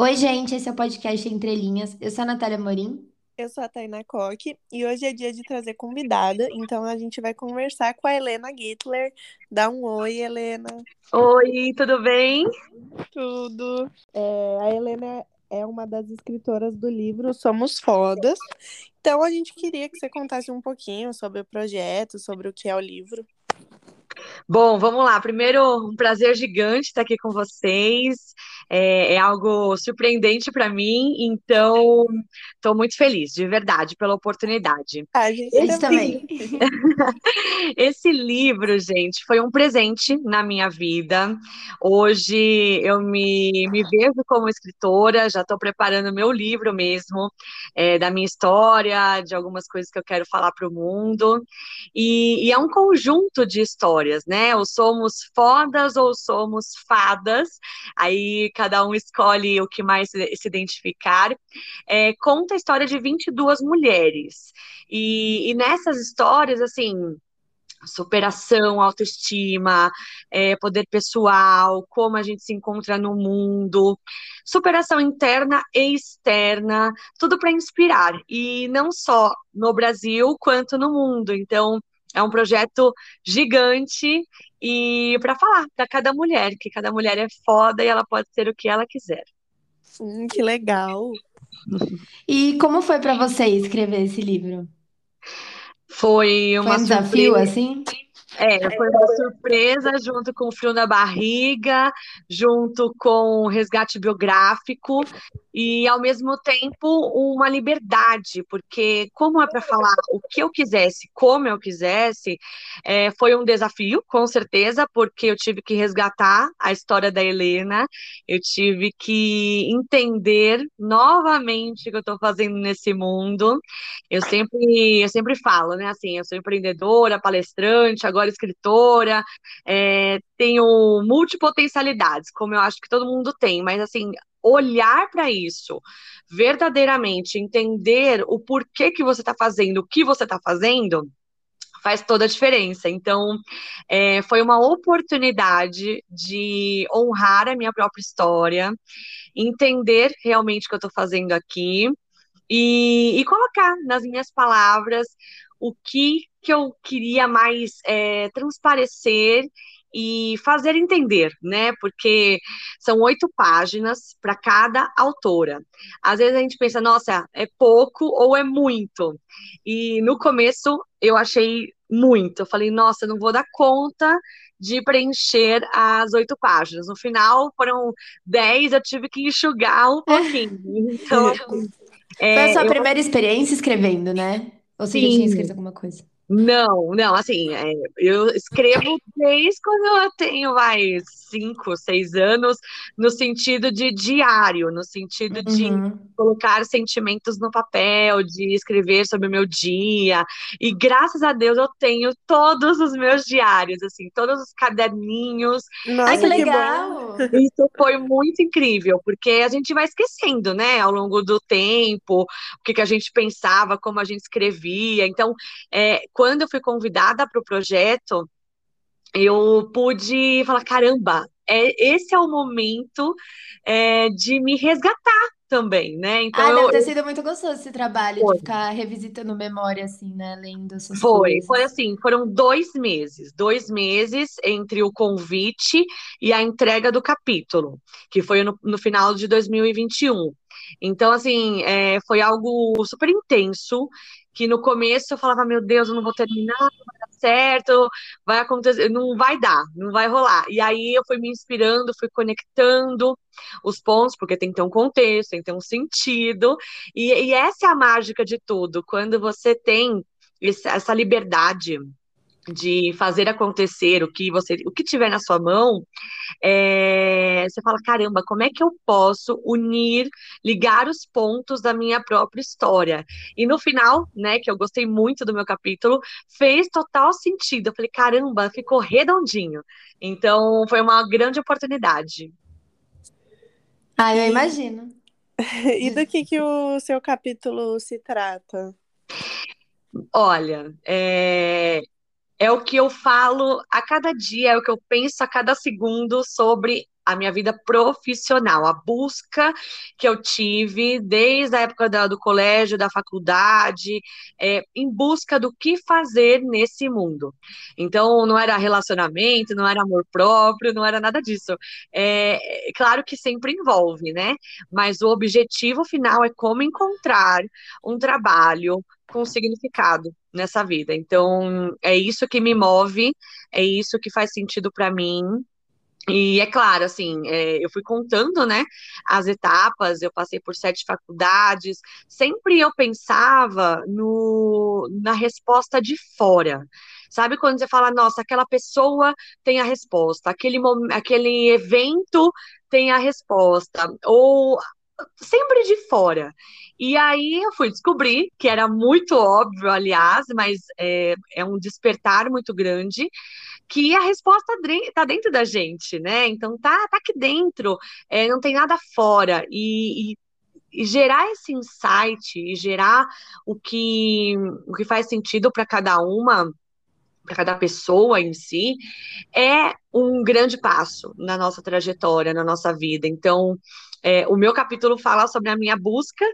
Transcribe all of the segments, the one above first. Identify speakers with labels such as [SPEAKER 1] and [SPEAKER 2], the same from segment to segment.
[SPEAKER 1] Oi, gente, esse é o podcast Entre Linhas. Eu sou a Natália Morim.
[SPEAKER 2] Eu sou a Tainá Coque e hoje é dia de trazer convidada, então a gente vai conversar com a Helena Gittler. Dá um oi, Helena.
[SPEAKER 3] Oi, tudo bem?
[SPEAKER 2] Tudo. É, a Helena é uma das escritoras do livro Somos Fodas. Então a gente queria que você contasse um pouquinho sobre o projeto, sobre o que é o livro.
[SPEAKER 3] Bom, vamos lá. Primeiro, um prazer gigante estar aqui com vocês. É, é algo surpreendente para mim, então estou muito feliz, de verdade, pela oportunidade.
[SPEAKER 2] A gente também.
[SPEAKER 3] Esse livro, gente, foi um presente na minha vida. Hoje eu me, me vejo como escritora, já estou preparando meu livro mesmo, é, da minha história, de algumas coisas que eu quero falar para o mundo. E, e é um conjunto de histórias, né? Ou somos fodas ou somos fadas, aí cada um escolhe o que mais se identificar. É, conta a história de 22 mulheres. E, e nessas histórias, assim, superação, autoestima, é, poder pessoal, como a gente se encontra no mundo, superação interna e externa, tudo para inspirar, e não só no Brasil quanto no mundo. Então, é um projeto gigante e para falar para cada mulher, que cada mulher é foda e ela pode ser o que ela quiser.
[SPEAKER 2] Hum, que legal.
[SPEAKER 1] E como foi para você escrever esse livro?
[SPEAKER 3] Foi
[SPEAKER 1] Foi
[SPEAKER 3] uma
[SPEAKER 1] um desafio,
[SPEAKER 3] surpresa.
[SPEAKER 1] assim?
[SPEAKER 3] É, foi uma surpresa junto com o frio na barriga, junto com o resgate biográfico e, ao mesmo tempo, uma liberdade, porque, como é para falar o que eu quisesse, como eu quisesse, é, foi um desafio, com certeza, porque eu tive que resgatar a história da Helena, eu tive que entender novamente o que eu estou fazendo nesse mundo. Eu sempre, eu sempre falo, né? Assim, eu sou empreendedora, palestrante, agora escritora, é, tenho multipotencialidades, como eu acho que todo mundo tem, mas assim, olhar para isso verdadeiramente, entender o porquê que você está fazendo, o que você está fazendo, faz toda a diferença. Então, é, foi uma oportunidade de honrar a minha própria história, entender realmente o que eu estou fazendo aqui e, e colocar nas minhas palavras o que, que eu queria mais é, transparecer e fazer entender, né? Porque são oito páginas para cada autora. Às vezes a gente pensa, nossa, é pouco ou é muito. E no começo eu achei muito. Eu falei, nossa, não vou dar conta de preencher as oito páginas. No final foram dez, eu tive que enxugar um pouquinho. Então, assim,
[SPEAKER 1] Foi a
[SPEAKER 3] é,
[SPEAKER 1] sua
[SPEAKER 3] eu
[SPEAKER 1] primeira experiência escrevendo, né? Ou você já tinha escrito
[SPEAKER 3] sim.
[SPEAKER 1] alguma coisa?
[SPEAKER 3] Não, não, assim, é, eu escrevo desde quando eu tenho, vai, cinco, seis anos, no sentido de diário, no sentido de
[SPEAKER 1] Uhum.
[SPEAKER 3] colocar sentimentos no papel, de escrever sobre o meu dia, e graças a Deus eu tenho todos os meus diários, assim, todos os caderninhos,
[SPEAKER 1] Ai, que
[SPEAKER 2] Nossa, que
[SPEAKER 1] legal!
[SPEAKER 3] isso foi muito incrível, porque a gente vai esquecendo, né, ao longo do tempo, o que que a gente pensava, como a gente escrevia. Então, é, quando eu fui convidada para o projeto, eu pude falar, caramba, é, esse é o momento, é, de me resgatar também, né? Então,
[SPEAKER 1] Ah, deve
[SPEAKER 3] eu,
[SPEAKER 1] ter sido muito gostoso esse trabalho de
[SPEAKER 3] foi,
[SPEAKER 1] ficar revisitando memória, assim, né? Lendo essas
[SPEAKER 3] foi, foi
[SPEAKER 1] coisas.
[SPEAKER 3] assim, foram dois meses, dois meses entre o convite e a entrega do capítulo, que foi no, no final de 2021. Então, assim, é, foi algo super intenso, que no começo eu falava, meu Deus, eu não vou terminar, não vai dar certo, vai acontecer, não vai dar, não vai rolar. E aí eu fui me inspirando, fui conectando os pontos, porque tem que ter um contexto, tem que ter um sentido, e, e essa é a mágica de tudo, quando você tem essa liberdade de fazer acontecer o que você, o que tiver na sua mão, é, você fala, caramba, como é que eu posso unir, ligar os pontos da minha própria história? E no final, né, que eu gostei muito do meu capítulo, fez total sentido. Eu falei, caramba, ficou redondinho. Então, foi uma grande oportunidade.
[SPEAKER 1] Ah, eu imagino.
[SPEAKER 2] e do que que o seu capítulo se trata?
[SPEAKER 3] Olha, é, é o que eu falo a cada dia, é o que eu penso a cada segundo sobre a minha vida profissional, a busca que eu tive desde a época da, do colégio, da faculdade, é, em busca do que fazer nesse mundo. Então, não era relacionamento, não era amor próprio, não era nada disso. É, é claro que sempre envolve, né? Mas o objetivo final é como encontrar um trabalho com significado nessa vida. Então, é isso que me move, é isso que faz sentido para mim. E é claro, assim, é, eu fui contando, né, as etapas, eu passei por sete faculdades, sempre eu pensava no, na resposta de fora. Sabe quando você fala, nossa, aquela pessoa tem a resposta, aquele, aquele evento tem a resposta, ou sempre de fora. E aí eu fui descobrir, que era muito óbvio, aliás, mas é, é um despertar muito grande, que a resposta está dentro da gente, né? Então tá, tá aqui dentro, é, não tem nada fora. E, e, e, gerar esse insight e gerar o que, o que faz sentido para cada uma, para cada pessoa em si, é um grande passo na nossa trajetória, na nossa vida. Então, é, o meu capítulo fala sobre a minha busca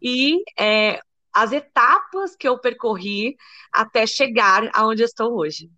[SPEAKER 3] e é, as etapas que eu percorri até chegar aonde estou hoje.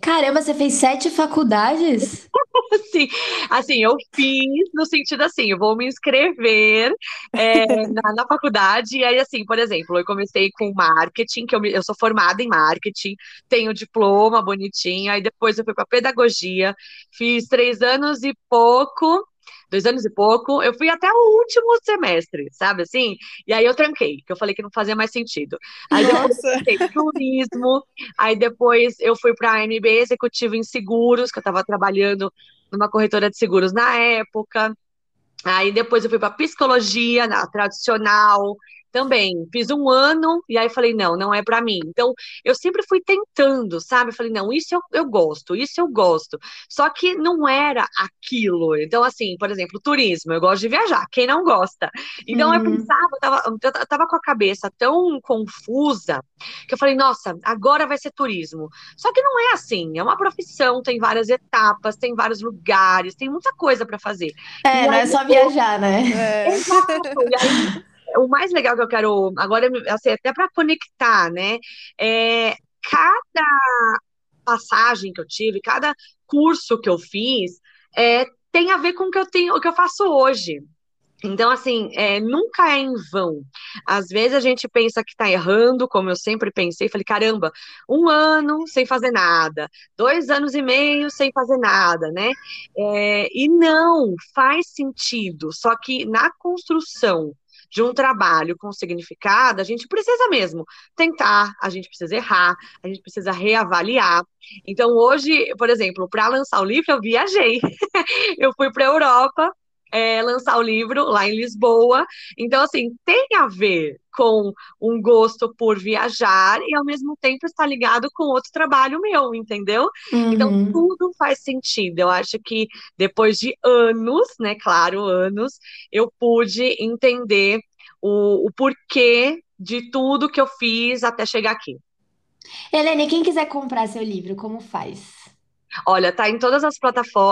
[SPEAKER 1] Caramba, você fez sete faculdades?
[SPEAKER 3] Sim, assim, eu fiz no sentido assim, eu vou me inscrever é, na, na, faculdade, e aí, assim, por exemplo, eu comecei com marketing, que eu, eu sou formada em marketing, tenho diploma bonitinho, aí depois eu fui para pedagogia, fiz três anos e pouco, dois anos e pouco, eu fui até o último semestre, sabe assim? E aí eu tranquei, que eu falei que não fazia mais sentido. Aí depois eu turismo, aí depois eu fui para a MB Executivo em Seguros, que eu estava trabalhando numa corretora de seguros na época. Aí depois eu fui para psicologia, na tradicional, também fiz um ano e aí falei, não, não é para mim. Então, eu sempre fui tentando, sabe? Falei, não, isso eu, eu gosto, isso eu gosto. Só que não era aquilo. Então, assim, por exemplo, turismo, eu gosto de viajar, quem não gosta? Então, uhum. eu pensava, eu tava, eu tava com a cabeça tão confusa que eu falei, nossa, agora vai ser turismo. Só que não é assim, é uma profissão, tem várias etapas, tem vários lugares, tem muita coisa para fazer.
[SPEAKER 1] É, e não é só viajar, né?
[SPEAKER 3] É. Exato. E aí, o mais legal que eu quero agora, assim, até para conectar, né? É, cada passagem que eu tive, cada curso que eu fiz, é, tem a ver com o que eu tenho, o que eu faço hoje. Então, assim, é, nunca é em vão. Às vezes a gente pensa que está errando, como eu sempre pensei, falei, caramba, um ano sem fazer nada, dois anos e meio sem fazer nada, né? É, e não, faz sentido, só que na construção de um trabalho com significado, a gente precisa mesmo tentar, a gente precisa errar, a gente precisa reavaliar. Então, hoje, por exemplo, para lançar o livro, eu viajei. eu fui para a Europa, é, lançar o livro lá em Lisboa. Então, assim, tem a ver com um gosto por viajar e, ao mesmo tempo, está ligado com outro trabalho meu, entendeu? Então, uhum. Então, tudo faz sentido. Eu acho que depois de anos, né, claro, anos, eu pude entender o, o porquê de tudo que eu fiz até chegar aqui.
[SPEAKER 1] Helene, quem quiser comprar seu livro, como faz?
[SPEAKER 3] Olha, tá em todas as,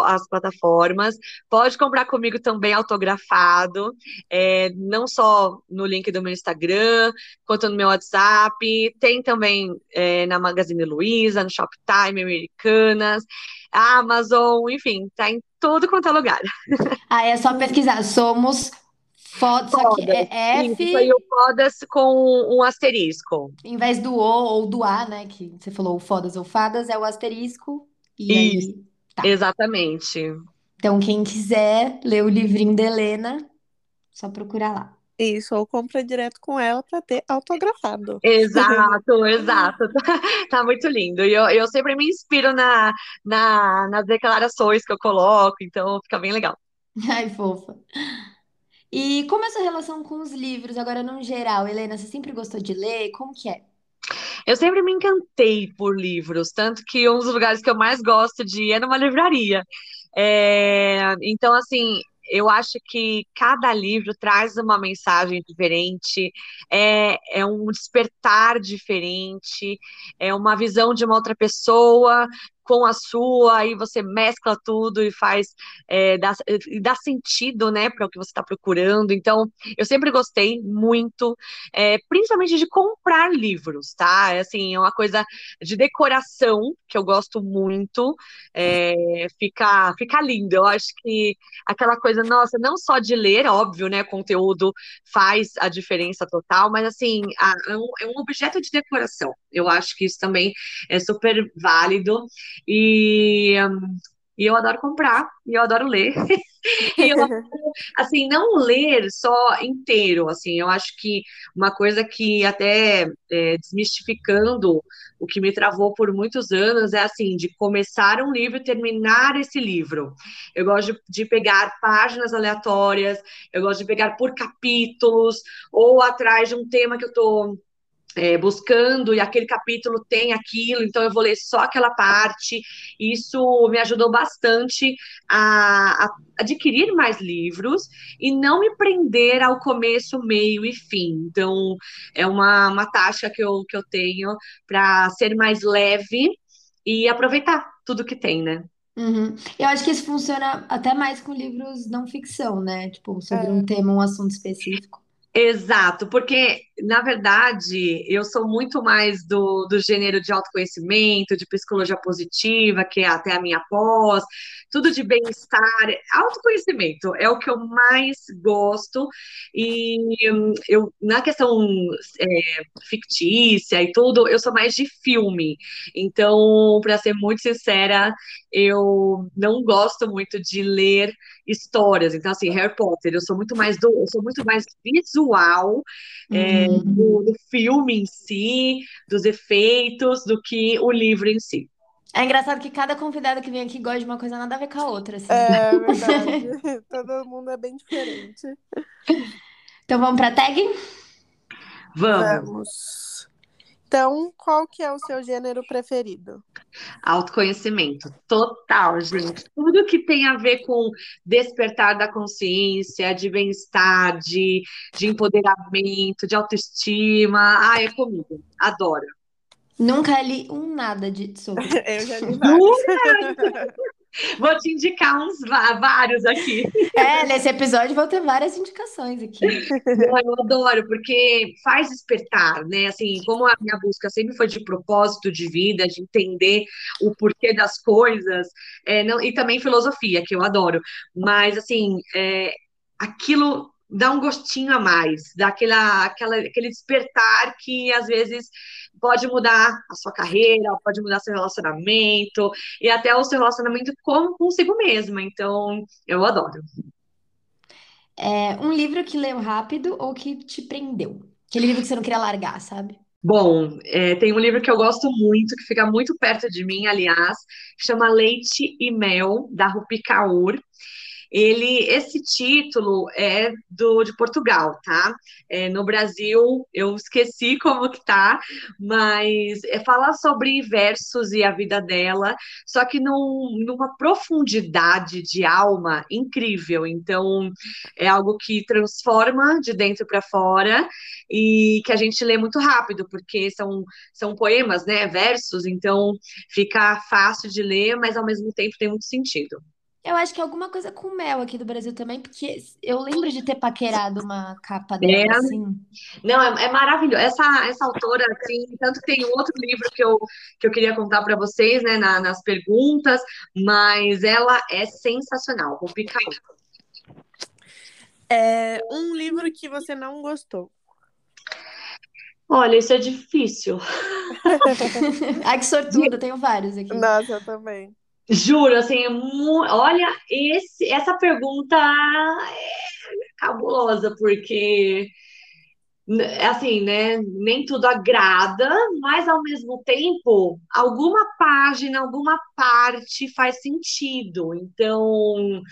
[SPEAKER 3] as plataformas. Pode comprar comigo também autografado, é, não só no link do meu Instagram, quanto no meu WhatsApp. Tem também é, na Magazine Luiza, no Shoptime, Americanas, Amazon, enfim, tá em todo quanto é lugar.
[SPEAKER 1] Ah, é só pesquisar. Somos Fodas, só que é F.
[SPEAKER 3] Isso aí o fodas com um asterisco.
[SPEAKER 1] Em vez do O ou do A, né? Que você falou o fodas ou fadas, é o asterisco e
[SPEAKER 3] Isso, aí, tá. exatamente.
[SPEAKER 1] Então, quem quiser ler o livrinho da Helena, só procurar lá.
[SPEAKER 2] Isso, ou compra direto com ela para ter autografado.
[SPEAKER 3] Exato, exato. Tá muito lindo. E eu, eu sempre me inspiro na, na, nas declarações que eu coloco, então fica bem legal.
[SPEAKER 1] Ai, fofa. E como é sua relação com os livros, agora no geral, Helena? Você sempre gostou de ler? Como que é?
[SPEAKER 3] Eu sempre me encantei por livros, tanto que um dos lugares que eu mais gosto de ir é numa livraria. É, então, assim, eu acho que cada livro traz uma mensagem diferente, é, é um despertar diferente, é uma visão de uma outra pessoa com a sua, aí você mescla tudo e faz, é, dá, dá sentido, né, para o que você está procurando. Então, eu sempre gostei muito, é, principalmente de comprar livros, tá? É, assim, é uma coisa de decoração que eu gosto muito, é, fica, fica lindo. Eu acho que aquela coisa, nossa, não só de ler, óbvio, né, conteúdo faz a diferença total, mas assim, a, é, um, é um objeto de decoração. Eu acho que isso também é super válido. E, e eu adoro comprar, e eu adoro ler. e eu, assim, não ler só inteiro, assim, eu acho que uma coisa que até é, desmistificando o que me travou por muitos anos é assim, de começar um livro e terminar esse livro. Eu gosto de, de pegar páginas aleatórias, eu gosto de pegar por capítulos, ou atrás de um tema que eu estou é, buscando e aquele capítulo tem aquilo, então eu vou ler só aquela parte. Isso me ajudou bastante a, a adquirir mais livros e não me prender ao começo, meio e fim. Então, é uma, uma taxa que eu, que eu tenho para ser mais leve e aproveitar tudo que tem, né?
[SPEAKER 1] Uhum. Eu acho que isso funciona até mais com livros não ficção, né? Tipo, sobre é. um tema, um assunto específico.
[SPEAKER 3] Exato, porque, na verdade, eu sou muito mais do, do gênero de autoconhecimento, de psicologia positiva, que é até a minha pós, tudo de bem-estar. Autoconhecimento é o que eu mais gosto, e eu, na questão é, fictícia e tudo, eu sou mais de filme. Então, para ser muito sincera, eu não gosto muito de ler histórias. Então, assim, Harry Potter, eu sou muito mais do, eu sou muito mais visual é, uhum. Do, do filme em si, dos efeitos, do que o livro em si.
[SPEAKER 1] É engraçado que cada convidado que vem aqui gosta de uma coisa nada a ver com a outra, assim.
[SPEAKER 2] É verdade. Todo mundo é bem diferente.
[SPEAKER 1] Então vamos pra tag?
[SPEAKER 3] Vamos. vamos.
[SPEAKER 2] Então, qual que é o seu gênero preferido?
[SPEAKER 3] Autoconhecimento, total, gente. Tudo que tem a ver com despertar da consciência, de bem-estar, de, de empoderamento, de autoestima. Ah, é comigo. Adoro.
[SPEAKER 1] Nunca li um nada de sobre.
[SPEAKER 2] Eu já li vários.
[SPEAKER 3] Vou te indicar uns vários aqui.
[SPEAKER 1] É, nesse episódio vou ter várias indicações aqui.
[SPEAKER 3] Eu adoro, porque faz despertar, né? Assim, como a minha busca sempre foi de propósito de vida, de entender o porquê das coisas, é, não, e também filosofia, que eu adoro. Mas, assim, é, aquilo dá um gostinho a mais, dá aquela, aquela, aquele despertar que às vezes pode mudar a sua carreira, pode mudar seu relacionamento e até o seu relacionamento com consigo mesma. Então, eu adoro.
[SPEAKER 1] É um livro que leu rápido ou que te prendeu? Aquele livro que você não queria largar, sabe?
[SPEAKER 3] Bom, é, tem um livro que eu gosto muito, que fica muito perto de mim, aliás, que chama Leite e Mel, da Rupi Kaur. Ele, esse título é do de Portugal, tá? É, no Brasil, eu esqueci como que tá, mas é falar sobre versos e a vida dela, só que num, numa profundidade de alma incrível. Então, é algo que transforma de dentro para fora e que a gente lê muito rápido, porque são, são poemas, né? Versos, então fica fácil de ler, mas ao mesmo tempo tem muito sentido.
[SPEAKER 1] Eu acho que é alguma coisa com mel aqui do Brasil também, porque eu lembro de ter paquerado uma capa dela, é. assim.
[SPEAKER 3] Não, é, é, maravilhoso. Essa, essa autora, assim, tanto que tem outro livro que eu, que eu queria contar para vocês, né, na, nas perguntas, mas ela é sensacional, vou picar.
[SPEAKER 2] É um livro que você não gostou.
[SPEAKER 3] Olha, isso é difícil.
[SPEAKER 1] Ai, que sortuda, tenho vários aqui.
[SPEAKER 2] Nossa, eu também.
[SPEAKER 3] Juro, assim, é olha, esse, essa pergunta é cabulosa, porque, assim, né, nem tudo agrada, mas ao mesmo tempo, alguma página, alguma parte faz sentido. Então,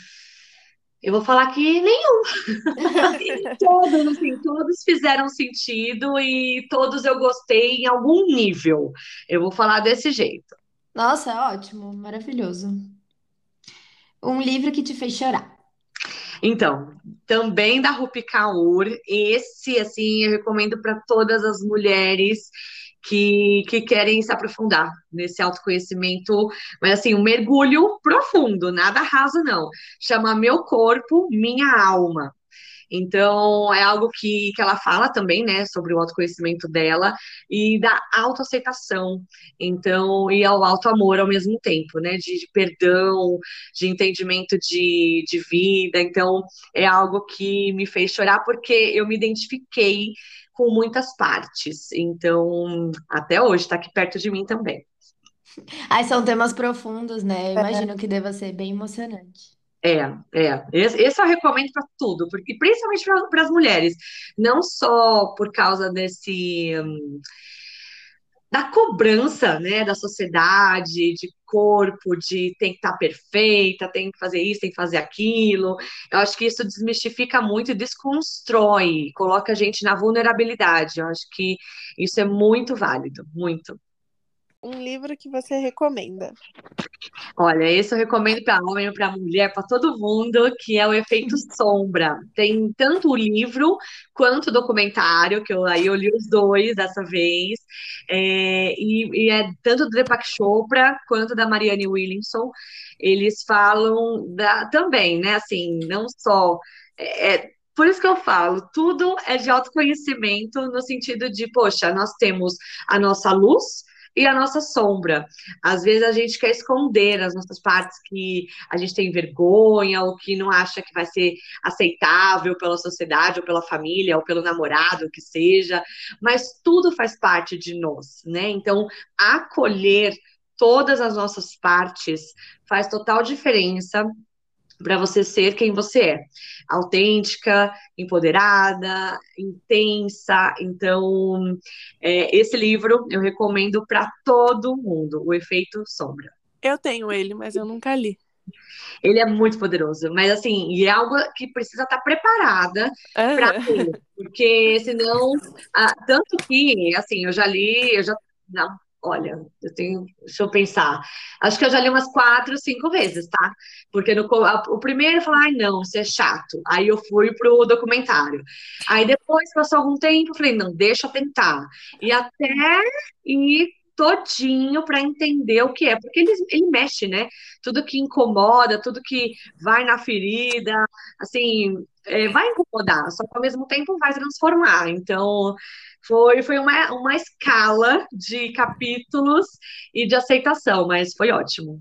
[SPEAKER 3] eu vou falar que nenhum. todos, assim, todos fizeram sentido e todos eu gostei em algum nível. Eu vou falar desse jeito.
[SPEAKER 1] Nossa, ótimo, maravilhoso. Um livro que te fez chorar.
[SPEAKER 3] Então, também da Rupi Kaur, esse, assim, eu recomendo para todas as mulheres que, que querem se aprofundar nesse autoconhecimento, mas assim, um mergulho profundo, nada raso, não. Chama Meu Corpo, Minha Alma. Então, é algo que, que ela fala também, né, sobre o autoconhecimento dela e da autoaceitação. Então, e ao auto-amor ao mesmo tempo, né, de, de perdão, de entendimento de, de vida. Então, é algo que me fez chorar porque eu me identifiquei com muitas partes. Então, até hoje, está aqui perto de mim também.
[SPEAKER 1] Ai, são temas profundos, né? Eu imagino que deva ser bem emocionante.
[SPEAKER 3] É, é. Esse, esse eu recomendo para tudo, porque principalmente para as mulheres, não só por causa desse hum, da cobrança, né, da sociedade, de corpo, de tem que estar tá perfeita, tem que fazer isso, tem que fazer aquilo. Eu acho que isso desmistifica muito e desconstrói, coloca a gente na vulnerabilidade. Eu acho que isso é muito válido, muito
[SPEAKER 2] um livro que você recomenda?
[SPEAKER 3] Olha, esse eu recomendo para homem, para mulher, para todo mundo, que é o Efeito Sombra. Tem tanto o livro quanto o documentário, que eu, aí eu li os dois dessa vez, é, e, e, é tanto do Deepak Chopra quanto da Marianne Williamson. Eles falam da, também, né? Assim, não só é, é por isso que eu falo, tudo é de autoconhecimento, no sentido de, poxa, nós temos a nossa luz, e a nossa sombra. Às vezes a gente quer esconder as nossas partes que a gente tem vergonha ou que não acha que vai ser aceitável pela sociedade ou pela família ou pelo namorado, que seja, mas tudo faz parte de nós, né? Então, acolher todas as nossas partes faz total diferença para você ser quem você é. Autêntica, empoderada, intensa. Então, é, esse livro eu recomendo para todo mundo, O Efeito Sombra.
[SPEAKER 2] Eu tenho ele, mas eu nunca li.
[SPEAKER 3] Ele é muito poderoso, mas assim, e é algo que precisa estar preparada uhum. para ter, porque senão, ah, tanto que, assim, eu já li, eu já não, Olha, eu tenho. Deixa eu pensar. Acho que eu já li umas quatro, cinco vezes, tá? Porque no, a, o primeiro eu falei, ai, não, isso é chato. Aí eu fui pro documentário. Aí depois, passou algum tempo, eu falei, não, deixa eu tentar. E até ir todinho para entender o que é, porque ele, ele mexe, né? Tudo que incomoda, tudo que vai na ferida, assim, é, vai incomodar, só que ao mesmo tempo vai transformar. Então, foi, foi uma, uma escala de capítulos e de aceitação, mas foi ótimo.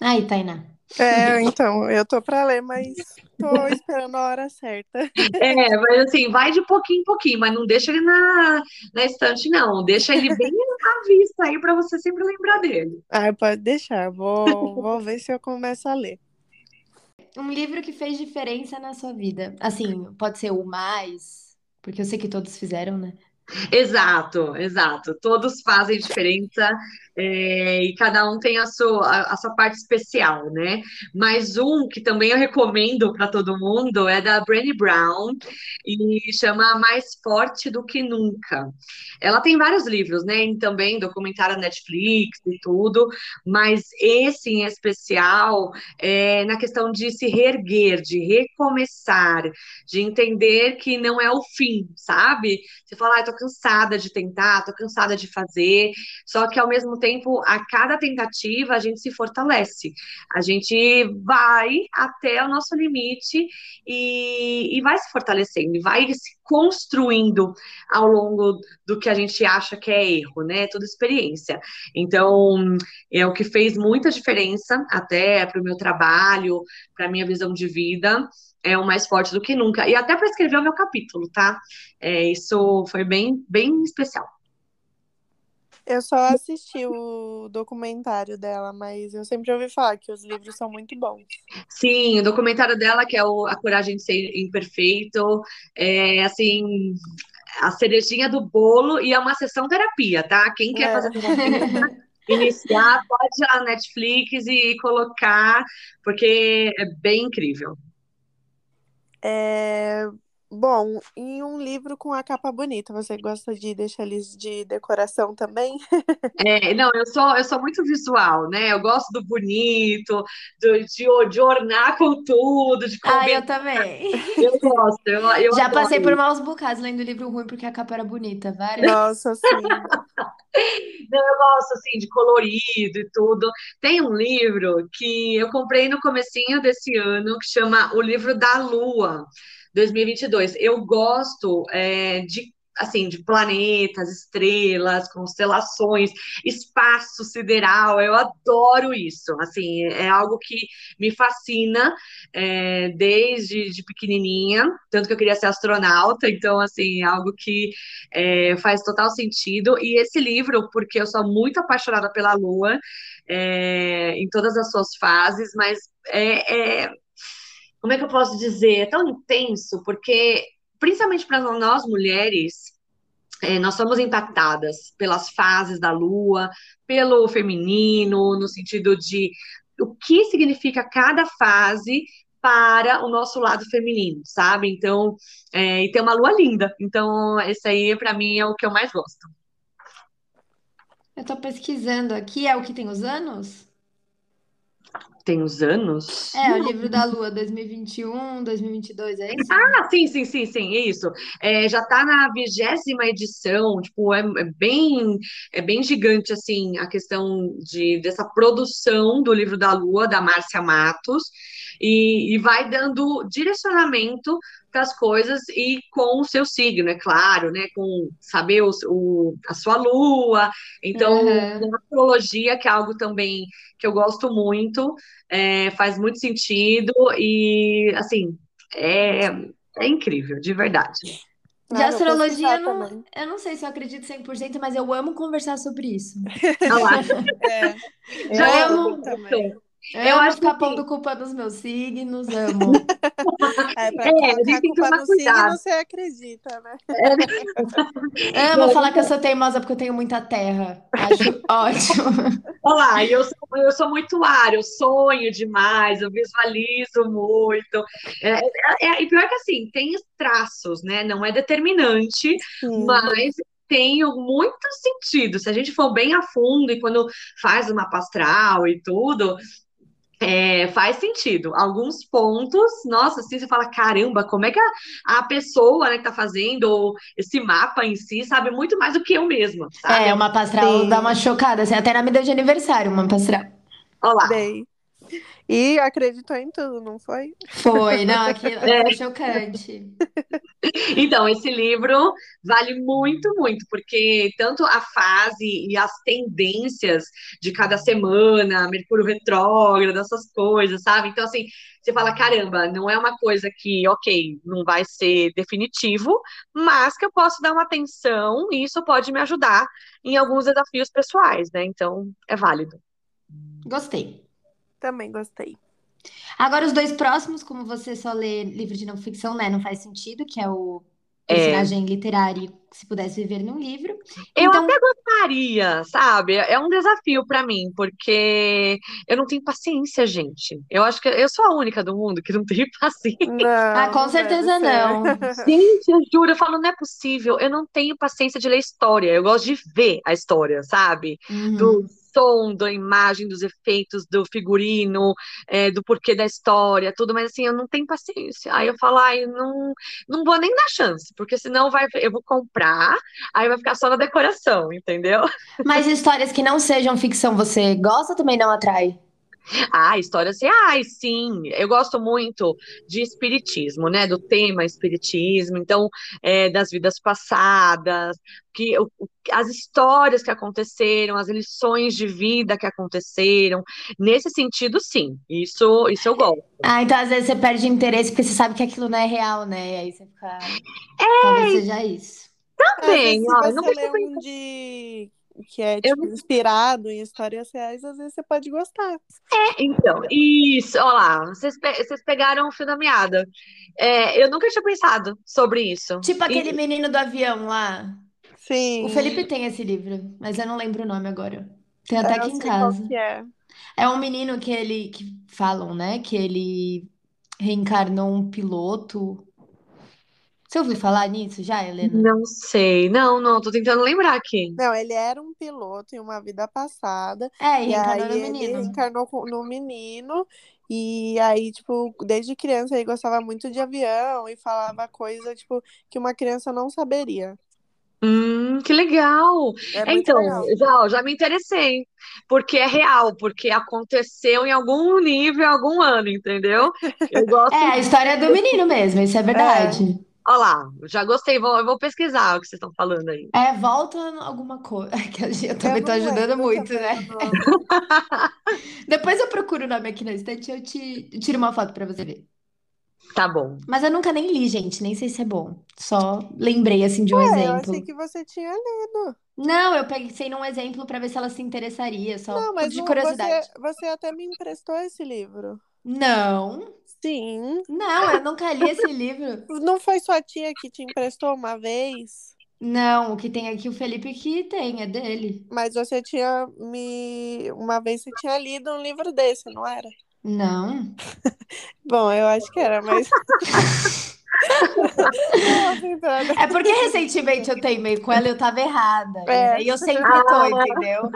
[SPEAKER 1] Aí, Tainá.
[SPEAKER 2] É, então, eu tô para ler, mas tô esperando a hora certa.
[SPEAKER 3] É, mas assim, vai de pouquinho em pouquinho, mas não deixa ele na, na estante, não. Deixa ele bem à vista aí para você sempre lembrar dele.
[SPEAKER 2] Ah, pode deixar. Vou, vou ver se eu começo a ler.
[SPEAKER 1] Um livro que fez diferença na sua vida. Assim, pode ser o mais, porque eu sei que todos fizeram, né?
[SPEAKER 3] Exato, exato. Todos fazem diferença é, e cada um tem a sua, a, a, sua parte especial, né? Mas um que também eu recomendo para todo mundo é da Brené Brown e chama Mais Forte do que Nunca. Ela tem vários livros, né? E também documentário Netflix e tudo, mas esse em especial é na questão de se reerguer, de recomeçar, de entender que não é o fim, sabe? Você fala, ah, tô cansada de tentar, tô cansada de fazer, só que ao mesmo tempo a cada tentativa, a gente se fortalece. A gente vai até o nosso limite e, e vai se fortalecendo, e vai se construindo ao longo do que a gente acha que é erro, né? Tudo experiência. Então, é o que fez muita diferença até para o meu trabalho, para a minha visão de vida é o mais forte do que nunca. E até para escrever o meu capítulo, tá? É, isso foi bem, bem especial.
[SPEAKER 2] Eu só assisti o documentário dela, mas eu sempre ouvi falar que os livros são muito bons.
[SPEAKER 3] Sim, o documentário dela, que é o A Coragem de Ser Imperfeito, é assim, a cerejinha do bolo e é uma sessão terapia, tá? Quem quer é. fazer terapia, iniciar, pode ir lá na Netflix e colocar, porque é bem incrível.
[SPEAKER 2] É, Bom, em um livro com a capa bonita, você gosta de deixar eles de decoração também?
[SPEAKER 3] É, não, eu sou, eu sou muito visual, né? Eu gosto do bonito, do, de, de ornar com tudo, de
[SPEAKER 1] Ah,
[SPEAKER 3] combinar.
[SPEAKER 1] eu também.
[SPEAKER 3] Eu gosto, eu, eu
[SPEAKER 1] Já
[SPEAKER 3] adoro
[SPEAKER 1] passei por maus bocados lendo livro ruim porque a capa era bonita, várias.
[SPEAKER 2] Nossa, sim.
[SPEAKER 3] Não, eu gosto, assim, de colorido e tudo. Tem um livro que eu comprei no comecinho desse ano, que chama O Livro da Lua, 2022. Eu gosto é, de, assim, de planetas, estrelas, constelações, espaço sideral. Eu adoro isso. Assim, é algo que me fascina é, desde de pequenininha, tanto que eu queria ser astronauta. Então, assim, é algo que é, faz total sentido. E esse livro, porque eu sou muito apaixonada pela Lua, é, em todas as suas fases, mas é, é- como é que eu posso dizer? É tão intenso, porque, principalmente para nós mulheres, é, nós somos impactadas pelas fases da Lua, pelo feminino, no sentido de o que significa cada fase. Para o nosso lado feminino, sabe? Então, é, e tem uma lua linda. Então, esse aí, para mim, é o que eu mais gosto.
[SPEAKER 1] Eu tô pesquisando aqui, é o que tem os anos?
[SPEAKER 3] Tem uns anos?
[SPEAKER 1] É, o livro da Lua 2021, 2022, é isso?
[SPEAKER 3] Ah, sim, sim, sim, sim, isso. É, já tá na vigésima edição, tipo, é, é bem, é bem gigante, assim, a questão de, dessa produção do Livro da Lua, da Márcia Matos, e, e vai dando direcionamento para as coisas e com o seu signo, é claro, né, com saber o, o- a sua lua, então, na astrologia, que é algo também que eu gosto muito, é, faz muito sentido, e, assim, é, é incrível, de verdade.
[SPEAKER 1] De
[SPEAKER 2] Ah, vou
[SPEAKER 1] astrologia, eu não,
[SPEAKER 2] também.
[SPEAKER 1] eu não sei se eu acredito 100%, mas eu amo conversar sobre isso.
[SPEAKER 3] Olha lá.
[SPEAKER 2] É,
[SPEAKER 3] Já
[SPEAKER 2] eu
[SPEAKER 3] é
[SPEAKER 1] amo
[SPEAKER 2] amo também.
[SPEAKER 1] Eu
[SPEAKER 3] Eu
[SPEAKER 1] amo
[SPEAKER 3] acho que
[SPEAKER 1] ficar
[SPEAKER 3] assim,
[SPEAKER 1] pondo culpa nos meus signos, amo.
[SPEAKER 2] É, pra
[SPEAKER 3] é, a gente tem que
[SPEAKER 2] culpa
[SPEAKER 3] tomar
[SPEAKER 2] no signo,
[SPEAKER 3] cuidado.
[SPEAKER 2] você acredita, né?
[SPEAKER 1] Amo
[SPEAKER 3] Não,
[SPEAKER 1] falar que eu sou teimosa porque eu tenho muita terra. Acho ótimo.
[SPEAKER 3] Olha lá, e eu sou, eu sou muito ar, eu sonho demais, eu visualizo muito. É, é- é- e pior que assim, tem os traços, né? Não é determinante,
[SPEAKER 2] Sim.
[SPEAKER 3] mas tem muito sentido. Se a gente for bem a fundo e quando faz o mapa astral e tudo, é, faz sentido. Alguns pontos, nossa, assim, você fala, caramba, como é que a, a pessoa, né, que tá fazendo ou esse mapa em si sabe muito mais do que eu mesma, sabe?
[SPEAKER 1] É, o mapa astral
[SPEAKER 2] Sim.
[SPEAKER 1] dá uma chocada, assim, até na me deu de aniversário, o mapa astral.
[SPEAKER 3] Olha lá.
[SPEAKER 2] Dei. E acreditou em tudo, não foi?
[SPEAKER 1] Foi, não, aquilo foi chocante.
[SPEAKER 3] Então, esse livro vale muito, muito, porque tanto a fase e as tendências de cada semana, Mercúrio retrógrado, essas coisas, sabe? Então, assim, você fala, caramba, não é uma coisa que, ok, não vai ser definitivo, mas que eu posso dar uma atenção e isso pode me ajudar em alguns desafios pessoais, né? Então, é válido.
[SPEAKER 1] Gostei.
[SPEAKER 2] Também gostei.
[SPEAKER 1] Agora, os dois próximos, como você só lê livro de não ficção, né? Não faz sentido, que é o
[SPEAKER 3] É.
[SPEAKER 1] personagem literário se pudesse viver num livro.
[SPEAKER 3] Eu
[SPEAKER 1] Então,
[SPEAKER 3] até gostaria, sabe? É um desafio pra mim, porque eu não tenho paciência, gente. Eu acho que eu sou a única do mundo que não tem paciência.
[SPEAKER 2] Não,
[SPEAKER 1] ah, com
[SPEAKER 2] não
[SPEAKER 1] certeza não.
[SPEAKER 3] Gente, eu juro, eu falo, não é possível. Eu não tenho paciência de ler história. Eu gosto de ver a história, sabe?
[SPEAKER 1] Uhum.
[SPEAKER 3] Som, da imagem, dos efeitos, do figurino, é, do porquê da história, tudo, mas assim, eu não tenho paciência. Aí eu falo, ai, não, não vou nem dar chance, porque senão vai, eu vou comprar, aí vai ficar só na decoração, entendeu?
[SPEAKER 1] Mas histórias que não sejam ficção, você gosta também não atrai?
[SPEAKER 3] Ah, histórias reais, sim. Eu gosto muito de espiritismo, né? Do tema espiritismo, então, é, das vidas passadas, que, o- o- as histórias que aconteceram, as lições de vida que aconteceram. Nesse sentido, sim. Isso, isso eu gosto.
[SPEAKER 1] Ah, então às vezes você perde interesse porque você sabe que aquilo não é real, né? E aí você fica. Talvez seja isso.
[SPEAKER 3] Também,
[SPEAKER 2] se
[SPEAKER 3] ó, eu não
[SPEAKER 2] lê um de que é
[SPEAKER 3] Eu
[SPEAKER 2] tipo, inspirado em histórias reais, às vezes você pode gostar.
[SPEAKER 3] Então, isso, olha lá, vocês, pe- vocês pegaram o fio da meada. É, eu nunca tinha pensado sobre isso.
[SPEAKER 1] Tipo
[SPEAKER 3] E-
[SPEAKER 1] aquele menino do avião lá.
[SPEAKER 2] Sim.
[SPEAKER 1] O Felipe tem esse livro, mas eu não lembro o nome agora. Tem até
[SPEAKER 2] eu
[SPEAKER 1] aqui em casa.
[SPEAKER 2] que é.
[SPEAKER 1] É um menino que ele que falam, né? Que ele reencarnou um piloto. Você ouviu falar nisso já, Helena?
[SPEAKER 3] Não sei. Não, não, tô tentando lembrar aqui.
[SPEAKER 2] Não, ele era um piloto em uma vida passada.
[SPEAKER 1] É, e
[SPEAKER 2] E
[SPEAKER 1] reencarnou
[SPEAKER 2] aí
[SPEAKER 1] no
[SPEAKER 2] ele
[SPEAKER 1] menino.
[SPEAKER 2] reencarnou no menino. E aí, tipo, desde criança ele gostava muito de avião e falava coisa, tipo, que uma criança não saberia.
[SPEAKER 3] Hum, que legal.
[SPEAKER 2] É
[SPEAKER 3] É,
[SPEAKER 2] muito
[SPEAKER 3] então,
[SPEAKER 2] legal.
[SPEAKER 3] já, já me interessei, porque é real, porque aconteceu em algum nível, em algum ano, entendeu? Eu gosto.
[SPEAKER 1] É, a história do menino mesmo, isso é verdade.
[SPEAKER 3] Olha lá, já gostei, vou, eu vou pesquisar o que vocês estão falando aí.
[SPEAKER 1] É, volta alguma coisa. Que eu também
[SPEAKER 2] Eu
[SPEAKER 1] tô
[SPEAKER 2] não
[SPEAKER 1] ajudando muito,
[SPEAKER 2] também
[SPEAKER 1] né? Depois eu procuro o nome aqui na estante e eu te eu tiro uma foto pra você ver.
[SPEAKER 3] Tá bom.
[SPEAKER 1] Mas eu nunca nem li, gente, nem sei se é bom. Só lembrei assim de um
[SPEAKER 2] É, eu
[SPEAKER 1] exemplo.
[SPEAKER 2] achei que você tinha lido.
[SPEAKER 1] Não, eu pensei num exemplo pra ver se ela se interessaria, só
[SPEAKER 2] Não, mas
[SPEAKER 1] de
[SPEAKER 2] não-
[SPEAKER 1] curiosidade.
[SPEAKER 2] você, você até me emprestou esse livro.
[SPEAKER 1] Não,
[SPEAKER 2] Sim.
[SPEAKER 1] não, eu nunca li esse livro.
[SPEAKER 2] Não foi sua tia que te emprestou uma vez?
[SPEAKER 1] Não, o que tem aqui o Felipe que tem, é dele.
[SPEAKER 2] Mas você tinha me. Uma vez você tinha lido um livro desse, não era?
[SPEAKER 1] Não.
[SPEAKER 2] Bom, eu acho que era, mas.
[SPEAKER 1] É porque recentemente eu teimei com ela e eu tava errada.
[SPEAKER 2] É.
[SPEAKER 1] E eu sempre tô, entendeu?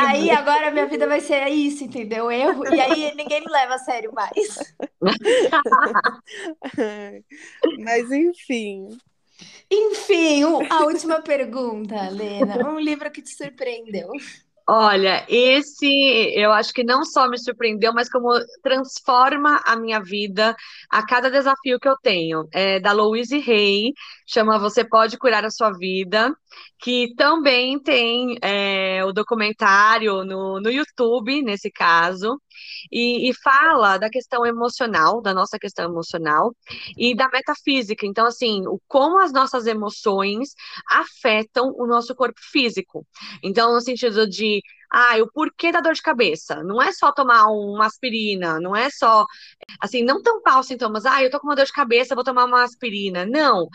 [SPEAKER 1] Aí agora minha vida vai ser isso, entendeu? Erro. E aí ninguém me leva a sério mais.
[SPEAKER 2] Mas enfim.
[SPEAKER 1] Enfim, a última pergunta, Lena. Um livro que te surpreendeu.
[SPEAKER 3] Olha, esse eu acho que não só me surpreendeu, mas como transforma a minha vida a cada desafio que eu tenho. É da Louise Hay, chama Você Pode Curar a Sua Vida, que também tem é, o documentário no, no YouTube, nesse caso, e, e fala da questão emocional, da nossa questão emocional, e da metafísica. Então, assim, o, como as nossas emoções afetam o nosso corpo físico. Então, no sentido de, ah, o porquê da dor de cabeça. Não é só tomar uma aspirina, não é só, assim, não tampar os sintomas. Ah, eu tô com uma dor de cabeça, vou tomar uma aspirina. Não.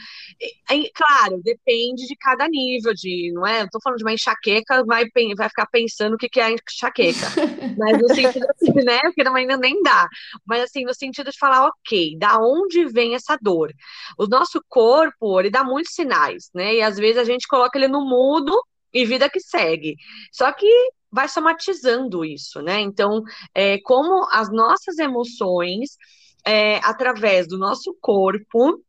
[SPEAKER 3] Claro, depende de cada nível de, não é? Eu tô falando de uma enxaqueca, vai, vai ficar pensando o que que é enxaqueca. Mas no sentido assim, né? Porque não, ainda nem dá. Mas assim, no sentido de falar, ok, da onde vem essa dor? O nosso corpo, ele dá muitos sinais, né? E às vezes a gente coloca ele no mudo e vida que segue. Só que vai somatizando isso, né? Então, é, como as nossas emoções, é, através do nosso corpo,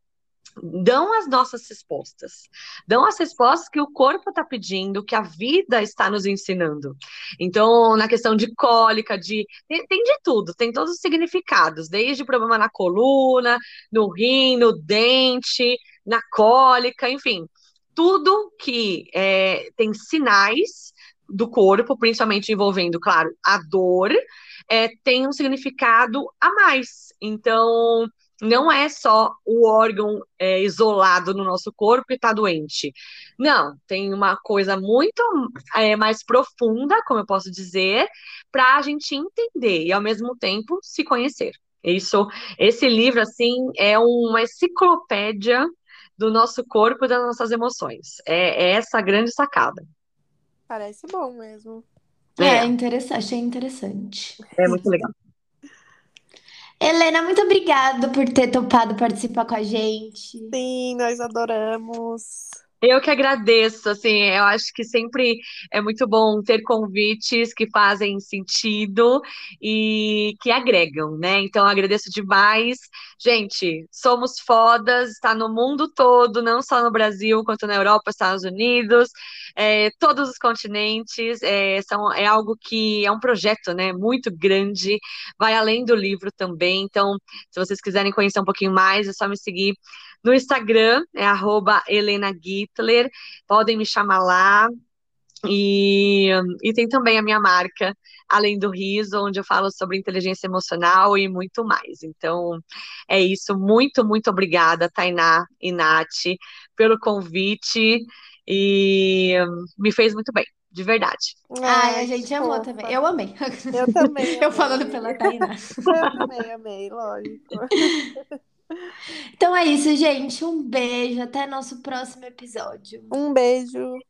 [SPEAKER 3] dão as nossas respostas, dão as respostas que o corpo está pedindo, que a vida está nos ensinando. Então, na questão de cólica, de tem, tem de tudo, tem todos os significados, desde problema na coluna, no rim, no dente, na cólica, enfim, tudo que é, tem sinais do corpo, principalmente envolvendo, claro, a dor, é, tem um significado a mais. Então, não é só o órgão é, isolado no nosso corpo que está doente. Não, tem uma coisa muito é, mais profunda, como eu posso dizer, para a gente entender e, ao mesmo tempo, se conhecer. Isso, esse livro, assim, é uma enciclopédia do nosso corpo e das nossas emoções. É, é essa grande sacada.
[SPEAKER 2] Parece bom mesmo.
[SPEAKER 1] É,
[SPEAKER 3] É,
[SPEAKER 1] interessante, achei interessante.
[SPEAKER 3] é muito legal.
[SPEAKER 1] Helena, muito obrigada por ter topado participar com a gente.
[SPEAKER 2] Sim, nós adoramos.
[SPEAKER 3] Eu que agradeço, assim, eu acho que sempre é muito bom ter convites que fazem sentido e que agregam, né? Então, agradeço demais. Gente, somos fodas, está no mundo todo, não só no Brasil, quanto na Europa, Estados Unidos, é, todos os continentes, é, são, é algo que é um projeto, né? Muito grande, vai além do livro também. Então, se vocês quiserem conhecer um pouquinho mais, é só me seguir no Instagram, é arroba Helena Gittler, podem me chamar lá. E, e tem também a minha marca, Além do Riso, onde eu falo sobre inteligência emocional e muito mais. Então, é isso. Muito, muito obrigada, Tainá e Nath, pelo convite. E me fez muito bem, de verdade.
[SPEAKER 1] Ai, a gente amou também. Eu amei.
[SPEAKER 2] Eu também
[SPEAKER 1] Eu
[SPEAKER 2] amei.
[SPEAKER 1] falando pela Tainá.
[SPEAKER 2] Eu também amei, lógico.
[SPEAKER 1] Então é isso, gente. Um beijo. Até nosso próximo episódio.
[SPEAKER 2] Um beijo.